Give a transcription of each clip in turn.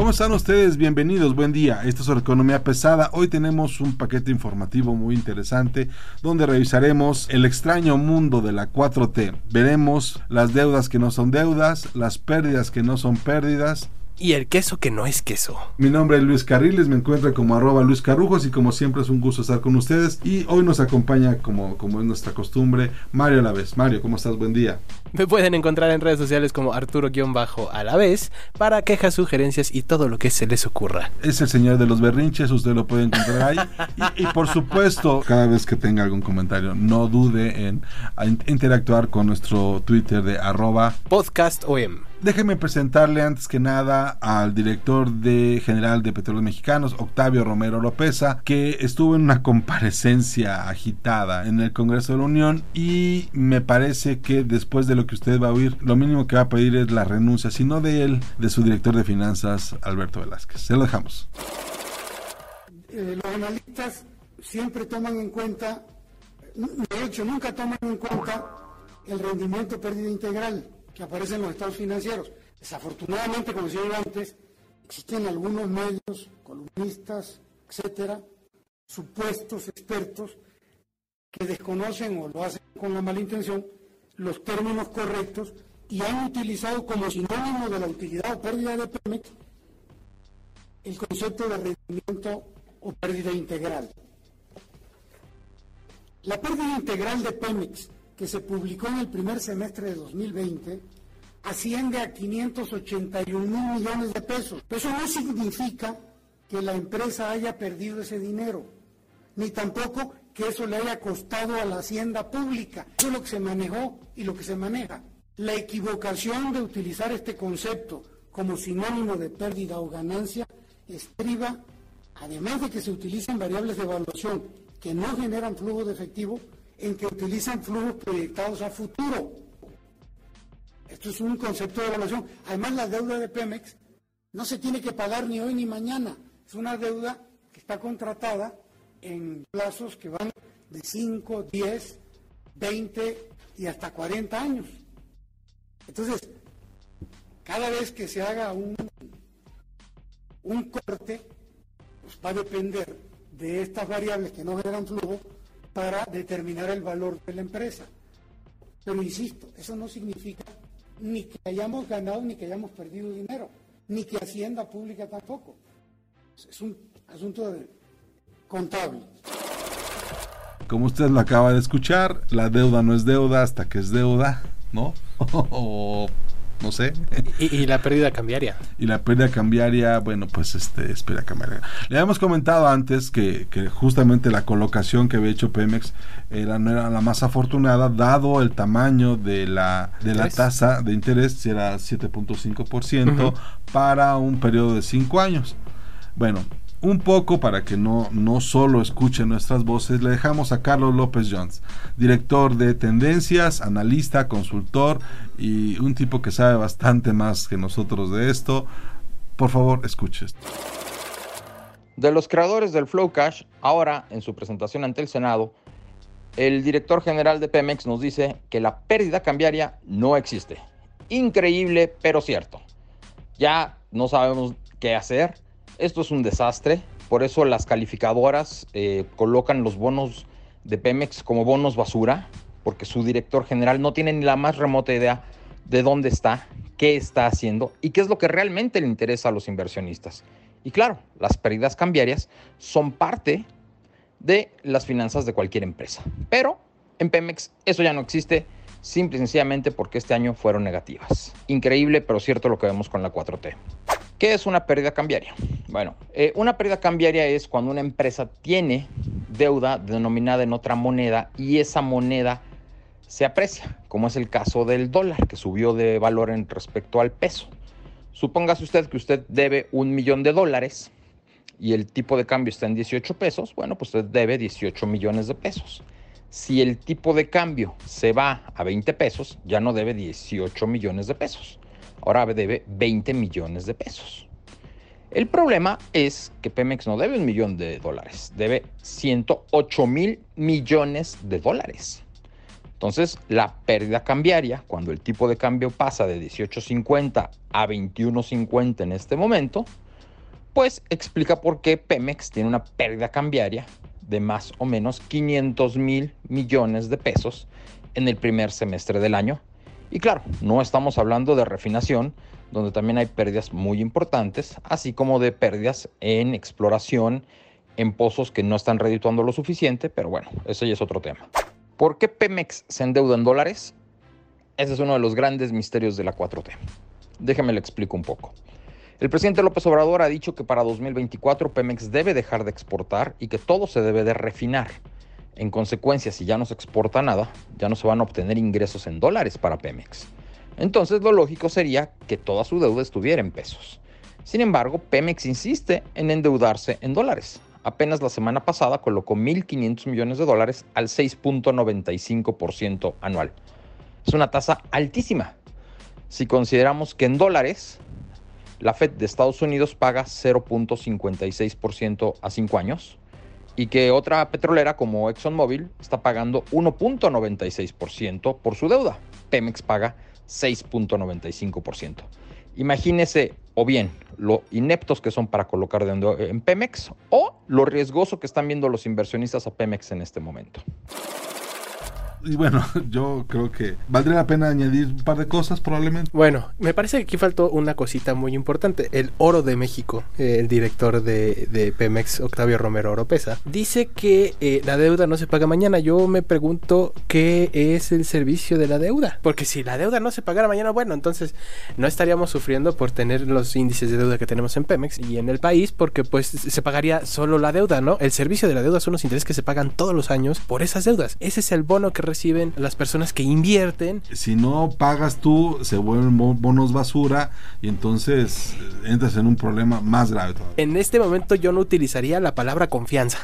¿Cómo están ustedes? Bienvenidos, buen día. Esto es Economía Pesada. Hoy tenemos un paquete informativo muy interesante donde revisaremos el extraño mundo de la 4T. Veremos las deudas que no son deudas, las pérdidas que no son pérdidas, y el queso que no es queso. Mi nombre es Luis Carriles, me encuentro como arroba Luis Carrujos y como siempre es un gusto estar con ustedes. Y hoy nos acompaña, como, como es nuestra costumbre, Mario Alavés. Mario, ¿cómo estás? Buen día. Me pueden encontrar en redes sociales como Arturo-Alavés para quejas, sugerencias y todo lo que se les ocurra. Es el señor de los berrinches, usted lo puede encontrar ahí. y, y, por supuesto, cada vez que tenga algún comentario, no dude en, en interactuar con nuestro Twitter de arroba podcastom. Déjeme presentarle antes que nada al director de general de Petróleos Mexicanos, Octavio Romero Lopeza, que estuvo en una comparecencia agitada en el Congreso de la Unión y me parece que después de lo que usted va a oír, lo mínimo que va a pedir es la renuncia, si no de él, de su director de finanzas, Alberto Velázquez. Se lo dejamos. Eh, los analistas siempre toman en cuenta, de hecho nunca toman en cuenta el rendimiento pérdida integral que aparece en los estados financieros. Desafortunadamente, como decía antes, existen algunos medios, columnistas, etcétera, supuestos expertos que desconocen o lo hacen con la mala intención los términos correctos y han utilizado como sinónimo de la utilidad o pérdida de Pemex el concepto de rendimiento o pérdida integral. La pérdida integral de Pemex que se publicó en el primer semestre de 2020 asciende a 581 mil millones de pesos. Eso no significa que la empresa haya perdido ese dinero, ni tampoco que eso le haya costado a la hacienda pública. Eso es lo que se manejó y lo que se maneja. La equivocación de utilizar este concepto como sinónimo de pérdida o ganancia estriba, además de que se utilizan variables de evaluación que no generan flujo de efectivo, en que utilizan flujos proyectados a futuro. Esto es un concepto de evaluación. Además, la deuda de Pemex no se tiene que pagar ni hoy ni mañana. Es una deuda que está contratada en plazos que van de 5, 10, 20 y hasta 40 años. Entonces, cada vez que se haga un, un corte, pues va a depender de estas variables que no generan flujo para determinar el valor de la empresa. Pero insisto, eso no significa ni que hayamos ganado ni que hayamos perdido dinero, ni que Hacienda Pública tampoco. Es un asunto contable. Como usted lo acaba de escuchar, la deuda no es deuda hasta que es deuda, ¿no? no sé. Y, y, la pérdida cambiaria. Y la pérdida cambiaria, bueno, pues este, espera cambiaria. Le habíamos comentado antes que, que, justamente la colocación que había hecho Pemex era, no era la más afortunada, dado el tamaño de la, de la tasa de interés, si era 7.5% uh -huh. para un periodo de 5 años. Bueno, un poco para que no, no solo escuchen nuestras voces, le dejamos a Carlos López Jones, director de tendencias, analista, consultor y un tipo que sabe bastante más que nosotros de esto. Por favor, escuche esto. De los creadores del Flow Cash, ahora en su presentación ante el Senado, el director general de Pemex nos dice que la pérdida cambiaria no existe. Increíble, pero cierto. Ya no sabemos qué hacer esto es un desastre, por eso las calificadoras eh, colocan los bonos de Pemex como bonos basura, porque su director general no tiene ni la más remota idea de dónde está, qué está haciendo y qué es lo que realmente le interesa a los inversionistas. Y claro, las pérdidas cambiarias son parte de las finanzas de cualquier empresa. Pero en Pemex eso ya no existe, simple y sencillamente porque este año fueron negativas. Increíble, pero cierto lo que vemos con la 4T. ¿Qué es una pérdida cambiaria? Bueno, eh, una pérdida cambiaria es cuando una empresa tiene deuda denominada en otra moneda y esa moneda se aprecia, como es el caso del dólar, que subió de valor en respecto al peso. Supóngase usted que usted debe un millón de dólares y el tipo de cambio está en 18 pesos, bueno, pues usted debe 18 millones de pesos. Si el tipo de cambio se va a 20 pesos, ya no debe 18 millones de pesos. Ahora debe 20 millones de pesos. El problema es que Pemex no debe un millón de dólares, debe 108 mil millones de dólares. Entonces, la pérdida cambiaria, cuando el tipo de cambio pasa de 18.50 a 21.50 en este momento, pues explica por qué Pemex tiene una pérdida cambiaria de más o menos 500 mil millones de pesos en el primer semestre del año. Y claro, no estamos hablando de refinación, donde también hay pérdidas muy importantes, así como de pérdidas en exploración, en pozos que no están redituando lo suficiente, pero bueno, eso ya es otro tema. ¿Por qué Pemex se endeuda en dólares? Ese es uno de los grandes misterios de la 4T. Déjeme le explico un poco. El presidente López Obrador ha dicho que para 2024 Pemex debe dejar de exportar y que todo se debe de refinar. En consecuencia, si ya no se exporta nada, ya no se van a obtener ingresos en dólares para Pemex. Entonces lo lógico sería que toda su deuda estuviera en pesos. Sin embargo, Pemex insiste en endeudarse en dólares. Apenas la semana pasada colocó 1.500 millones de dólares al 6.95% anual. Es una tasa altísima. Si consideramos que en dólares la Fed de Estados Unidos paga 0.56% a 5 años y que otra petrolera como ExxonMobil está pagando 1.96% por su deuda. Pemex paga 6.95%. Imagínese o bien lo ineptos que son para colocar deuda en Pemex o lo riesgoso que están viendo los inversionistas a Pemex en este momento. Y bueno, yo creo que valdría la pena añadir un par de cosas probablemente. Bueno, me parece que aquí faltó una cosita muy importante. El Oro de México, eh, el director de, de, Pemex, Octavio Romero Oropesa, dice que eh, la deuda no se paga mañana. Yo me pregunto qué es el servicio de la deuda. Porque si la deuda no se pagara mañana, bueno, entonces no estaríamos sufriendo por tener los índices de deuda que tenemos en Pemex y en el país, porque pues se pagaría solo la deuda, ¿no? El servicio de la deuda son los intereses que se pagan todos los años por esas deudas. Ese es el bono que reciben las personas que invierten. Si no pagas tú, se vuelven bonos basura y entonces eh, entras en un problema más grave todavía. En este momento yo no utilizaría la palabra confianza.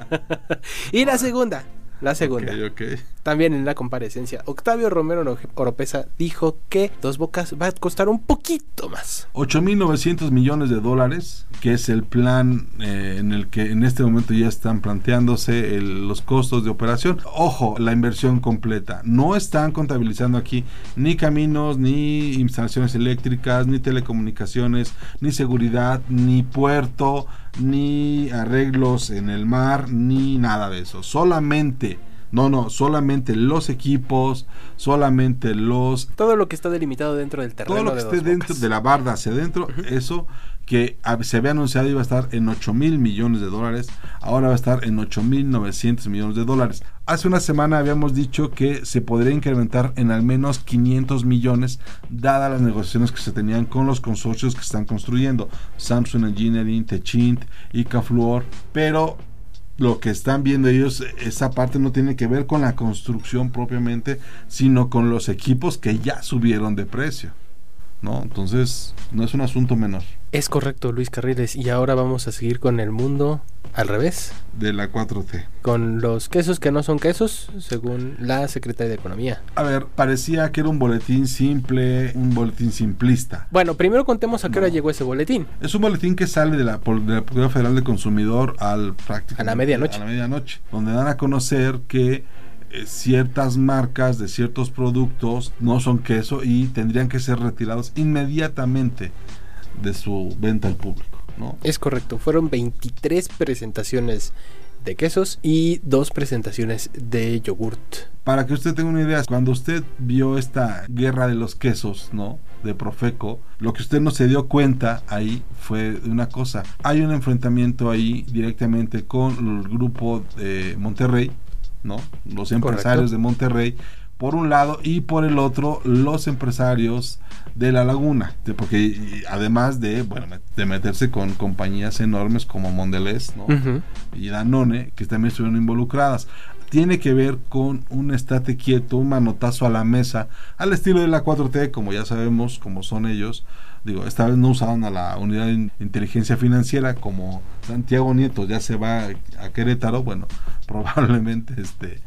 y la segunda, la segunda. Okay, okay. También en la comparecencia, Octavio Romero Oropesa dijo que Dos Bocas va a costar un poquito más. 8.900 millones de dólares, que es el plan eh, en el que en este momento ya están planteándose el, los costos de operación. Ojo, la inversión completa. No están contabilizando aquí ni caminos, ni instalaciones eléctricas, ni telecomunicaciones, ni seguridad, ni puerto, ni arreglos en el mar, ni nada de eso. Solamente no, no, solamente los equipos, solamente los... Todo lo que está delimitado dentro del terreno. Todo lo que de esté dentro de la barda hacia adentro, uh -huh. eso que se había anunciado iba a estar en 8 mil millones de dólares, ahora va a estar en 8 mil 900 millones de dólares. Hace una semana habíamos dicho que se podría incrementar en al menos 500 millones, dadas las negociaciones que se tenían con los consorcios que están construyendo, Samsung Engineering, Techint, Icafluor, pero lo que están viendo ellos, esa parte no tiene que ver con la construcción propiamente, sino con los equipos que ya subieron de precio. ¿no? Entonces, no es un asunto menor. Es correcto, Luis Carriles. Y ahora vamos a seguir con el mundo al revés. De la 4T. Con los quesos que no son quesos, según la Secretaría de Economía. A ver, parecía que era un boletín simple, un boletín simplista. Bueno, primero contemos a qué no. hora llegó ese boletín. Es un boletín que sale de la, de la Procuraduría Federal del Consumidor al prácticamente a la medianoche. A la medianoche, donde dan a conocer que eh, ciertas marcas de ciertos productos no son queso y tendrían que ser retirados inmediatamente de su venta al público. ¿no? Es correcto, fueron 23 presentaciones de quesos y dos presentaciones de yogurt. Para que usted tenga una idea, cuando usted vio esta guerra de los quesos, ¿no? De Profeco, lo que usted no se dio cuenta ahí fue una cosa. Hay un enfrentamiento ahí directamente con el grupo de Monterrey, ¿no? Los empresarios Correcto. de Monterrey por un lado, y por el otro, los empresarios de la laguna, porque además de, bueno, de meterse con compañías enormes como Mondelez, ¿no? Ujú. y Danone, que también estuvieron involucradas. Tiene que ver con un estate quieto, un manotazo a la mesa, al estilo de la 4T, como ya sabemos, como son ellos. Digo, esta vez no usaron a la unidad de in- inteligencia financiera, como Santiago Nieto ya se va a Querétaro, bueno, probablemente este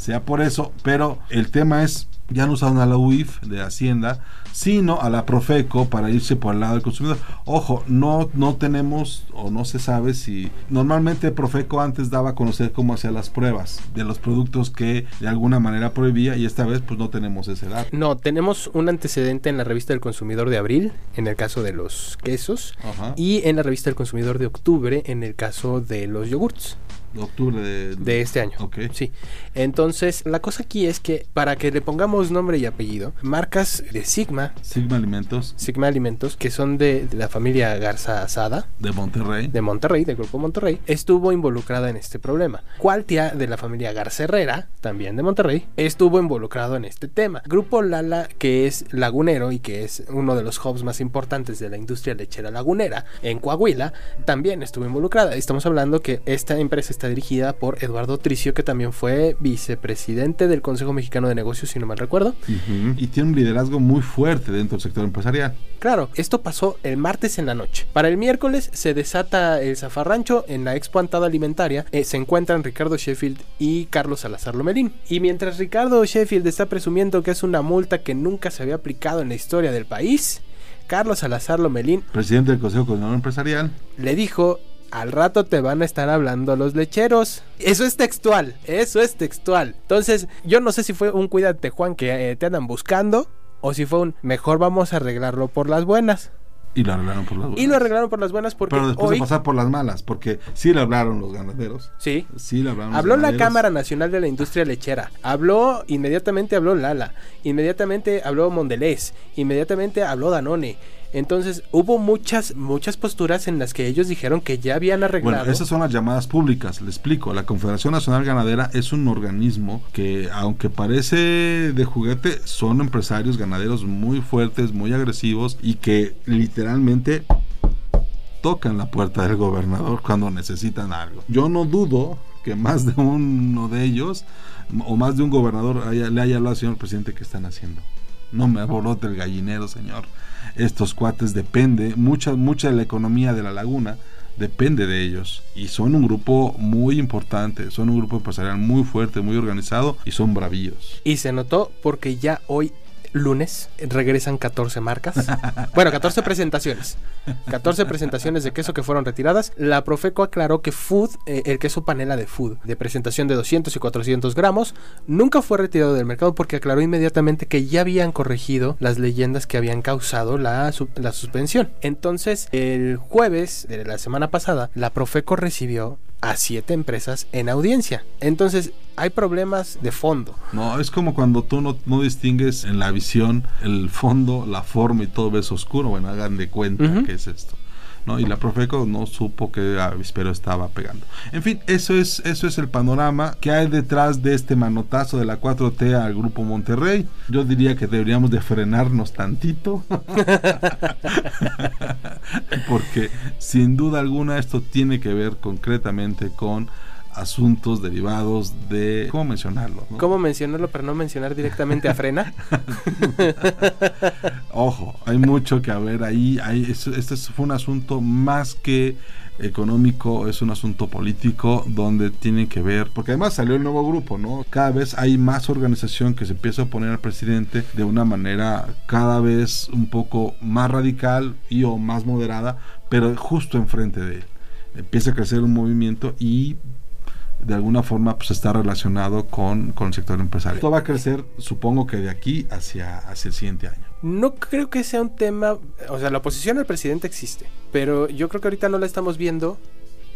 sea por eso, pero el tema es, ya no usaron a la UIF de Hacienda, sino a la Profeco para irse por el lado del consumidor. Ojo, no, no tenemos o no se sabe si normalmente Profeco antes daba a conocer cómo hacía las pruebas de los productos que de alguna manera prohibía y esta vez pues no tenemos ese dato. No, tenemos un antecedente en la revista del consumidor de abril, en el caso de los quesos, Ajá. y en la revista del consumidor de octubre, en el caso de los yogurts. De octubre de, de este año. Ok. Sí. Entonces, la cosa aquí es que para que le pongamos nombre y apellido, marcas de Sigma, Sigma Alimentos Sigma Alimentos, que son de, de la familia Garza Asada, de Monterrey. de Monterrey, del grupo Monterrey, estuvo involucrada en este problema. Cualtia, de la familia Garza Herrera, también de Monterrey, estuvo involucrado en este tema. Grupo Lala, que es lagunero y que es uno de los hubs más importantes de la industria lechera lagunera en Coahuila, también estuvo involucrada. Estamos hablando que esta empresa está dirigida por Eduardo Tricio, que también fue vicepresidente del Consejo Mexicano de Negocios, si no mal recuerdo. Y tiene un liderazgo muy fuerte dentro del sector empresarial. Claro, esto pasó el martes en la noche. Para el miércoles se desata el zafarrancho en la Expo Antada Alimentaria. eh, se encuentran Ricardo Sheffield y Carlos Salazar Lomelín. Y mientras Ricardo Sheffield está presumiendo que es una multa que nunca se había aplicado en la historia del país, Carlos Salazar Lomelín Presidente del Consejo Coordinador Empresarial. le dijo, al rato te van a estar hablando los lecheros. Eso es textual, eso es textual. Entonces, yo no sé si fue un cuídate Juan que eh, te andan buscando o si fue un mejor vamos a arreglarlo por las buenas. Y lo arreglaron por las buenas. Y lo arreglaron por las buenas porque Pero después hoy... de pasar por las malas, porque sí le hablaron los ganaderos. Sí. Sí le hablaron los Habló la ganaderos. Cámara Nacional de la Industria Lechera. Habló, inmediatamente habló Lala. Inmediatamente habló Mondelez. Inmediatamente habló Danone. Entonces hubo muchas, muchas posturas en las que ellos dijeron que ya habían arreglado. Bueno, esas son las llamadas públicas, le explico. La Confederación Nacional Ganadera es un organismo que, aunque parece de juguete, son empresarios ganaderos muy fuertes, muy agresivos y que literalmente tocan la puerta del gobernador cuando necesitan algo. Yo no dudo que más de uno de ellos o más de un gobernador haya- le haya hablado al señor presidente que están haciendo. No me aborote el gallinero, señor. Estos cuates depende, mucha, mucha de la economía de la laguna depende de ellos. Y son un grupo muy importante, son un grupo empresarial muy fuerte, muy organizado y son bravíos. Y se notó porque ya hoy lunes regresan 14 marcas. Bueno, 14 presentaciones. 14 presentaciones de queso que fueron retiradas. La Profeco aclaró que Food, eh, el queso panela de Food, de presentación de 200 y 400 gramos, nunca fue retirado del mercado porque aclaró inmediatamente que ya habían corregido las leyendas que habían causado la, la suspensión. Entonces, el jueves de la semana pasada, la Profeco recibió a siete empresas en audiencia. Entonces, hay problemas de fondo. No, es como cuando tú no, no distingues en la visión el fondo, la forma y todo ves oscuro. Bueno, hagan de cuenta que es esto. ¿no? Y la Profeco no supo que Avispero estaba pegando. En fin, eso es, eso es el panorama que hay detrás de este manotazo de la 4T al Grupo Monterrey. Yo diría que deberíamos de frenarnos tantito. Porque sin duda alguna esto tiene que ver concretamente con asuntos derivados de... ¿Cómo mencionarlo? no? ¿Cómo mencionarlo para no mencionar directamente a Frena? Ojo, hay mucho que ver ahí. Hay, es- este es- fue un asunto más que económico, es un asunto político donde tiene que ver, porque además salió el nuevo grupo, ¿no? Cada vez hay más organización que se empieza a oponer al presidente de una manera cada vez un poco más radical y o más moderada, pero justo enfrente de él. Empieza a crecer un movimiento y de alguna forma pues está relacionado con, con el sector empresarial. Esto va a crecer, supongo que de aquí hacia, hacia el siguiente año. No creo que sea un tema, o sea, la oposición al presidente existe, pero yo creo que ahorita no la estamos viendo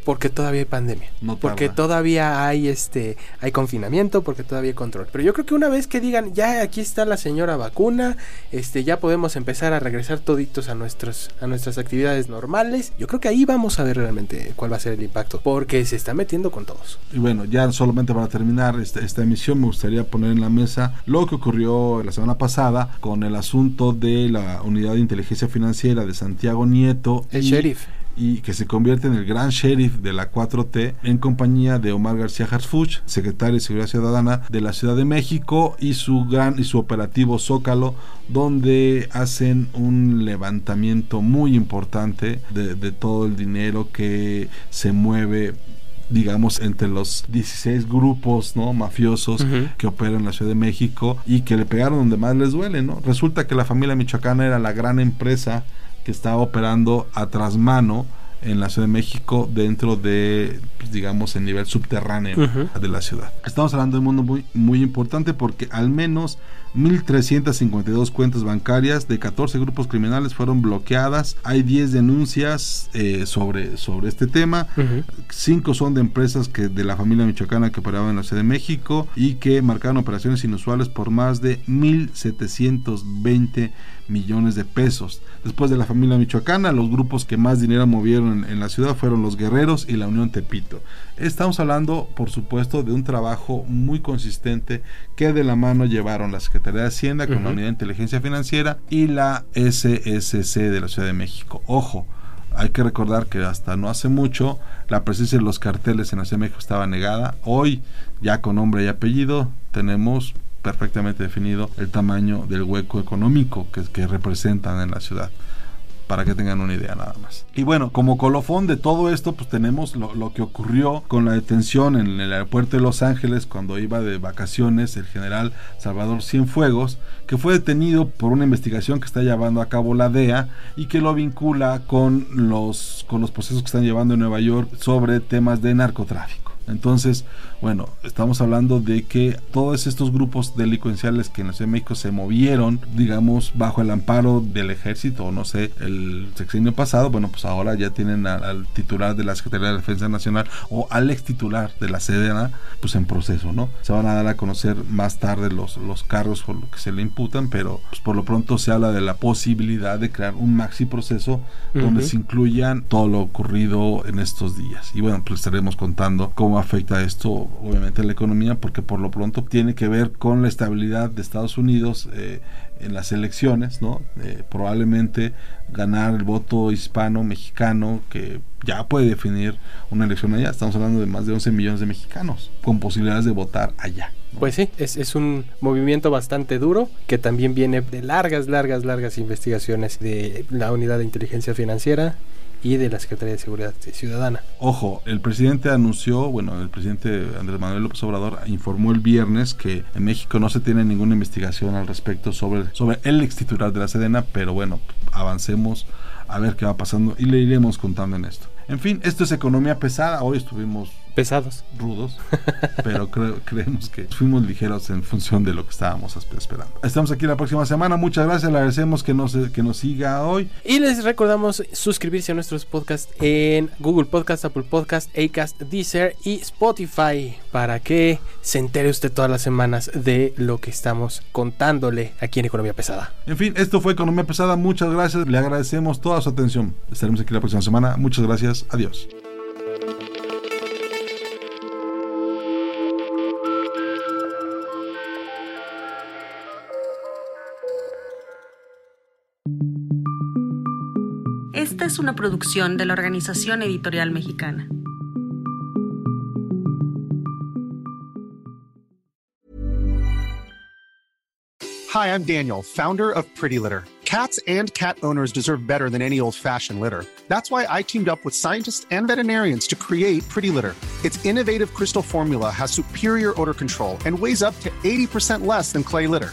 porque todavía hay pandemia, No porque todavía hay este hay confinamiento, porque todavía hay control. Pero yo creo que una vez que digan, ya aquí está la señora vacuna, este ya podemos empezar a regresar toditos a nuestros a nuestras actividades normales, yo creo que ahí vamos a ver realmente cuál va a ser el impacto, porque se está metiendo con todos. Y bueno, ya solamente para terminar esta, esta emisión me gustaría poner en la mesa lo que ocurrió la semana pasada con el asunto de la unidad de inteligencia financiera de Santiago Nieto. El y- sheriff. Y que se convierte en el gran sheriff de la 4T en compañía de Omar García Harfuch, secretario de Seguridad Ciudadana de la Ciudad de México y su gran y su operativo Zócalo donde hacen un levantamiento muy importante de, de todo el dinero que se mueve digamos entre los 16 grupos no mafiosos que operan en la Ciudad de México y que le pegaron donde más les duele no resulta que la familia michoacana era la gran empresa que estaba operando a trasmano en la Ciudad de México dentro de, pues, digamos, el nivel subterráneo de la ciudad. Estamos hablando de un mundo muy, muy importante porque al menos 1.352 cuentas bancarias de 14 grupos criminales fueron bloqueadas. Hay 10 denuncias eh, sobre, sobre este tema. Cinco son de empresas que de la familia michoacana que operaban en la Ciudad de México y que marcaron operaciones inusuales por más de 1.720 millones de pesos. Después de la familia michoacana, los grupos que más dinero movieron en, en la ciudad fueron los Guerreros y la Unión Tepito. Estamos hablando, por supuesto, de un trabajo muy consistente que de la mano llevaron la Secretaría de Hacienda con la. Unidad de Inteligencia Financiera y la SSC de la Ciudad de México. Ojo, hay que recordar que hasta no hace mucho la presencia de los carteles en la Ciudad de México estaba negada. Hoy, ya con nombre y apellido, tenemos perfectamente definido el tamaño del hueco económico que, representan en la ciudad. Para que tengan una idea nada más. Y bueno, como colofón de todo esto, pues tenemos lo, lo que ocurrió con la detención en el aeropuerto de Los Ángeles cuando iba de vacaciones el general Salvador Cienfuegos, que fue detenido por una investigación que está llevando a cabo la DEA y que lo vincula con los, con los procesos que están llevando en Nueva York sobre temas de narcotráfico. Entonces, bueno, estamos hablando de que todos estos grupos delincuenciales que en la Ciudad de México se movieron, digamos, bajo el amparo del ejército, o no sé, el sexenio pasado, bueno, pues ahora ya tienen al, al titular de la Secretaría de Defensa Nacional o al ex titular de la CDNA, pues en proceso, ¿no? Se van a dar a conocer más tarde los, los cargos por lo que se le imputan, pero pues por lo pronto se habla de la posibilidad de crear un maxi proceso donde se incluyan todo lo ocurrido en estos días. Y bueno, pues estaremos contando cómo afecta esto, obviamente, la economía, porque por lo pronto tiene que ver con la estabilidad de Estados Unidos eh, en las elecciones, ¿no? Eh, probablemente ganar el voto hispano, mexicano, que ya puede definir una elección allá. Estamos hablando de más de 11 millones de mexicanos con posibilidades de votar allá. Pues sí, es, es un movimiento bastante duro que también viene de largas, largas, largas investigaciones de la Unidad de Inteligencia Financiera y de la Secretaría de Seguridad Ciudadana. Ojo, el presidente anunció, bueno, el presidente Andrés Manuel López Obrador informó el viernes que en México no se tiene ninguna investigación al respecto sobre, sobre el ex titular de la Sedena, pero bueno, avancemos a ver qué va pasando y le iremos contando en esto. En fin, esto es economía pesada. Hoy estuvimos Pesados. rudos, pero creo- creemos que fuimos ligeros en función de lo que estábamos esp- esperando. Estamos aquí la próxima semana. Muchas gracias. Le agradecemos que nos, que nos siga hoy. Y les recordamos suscribirse a nuestros podcasts en Google Podcast, Apple Podcast, Acast, Deezer y Spotify para que se entere usted todas las semanas de lo que estamos contándole aquí en Economía Pesada. En fin, esto fue Economía Pesada. Muchas gracias. Le agradecemos toda su atención. Estaremos aquí la próxima semana. Muchas gracias. Adiós. Es una producción de la Organización Editorial Mexicana. Hi, I'm Daniel, founder of Pretty Litter. Cats and cat owners deserve better than any old fashioned litter. That's why I teamed up with scientists and veterinarians to create Pretty Litter. Its innovative crystal formula has superior odor control and weighs up to 80% less than clay litter.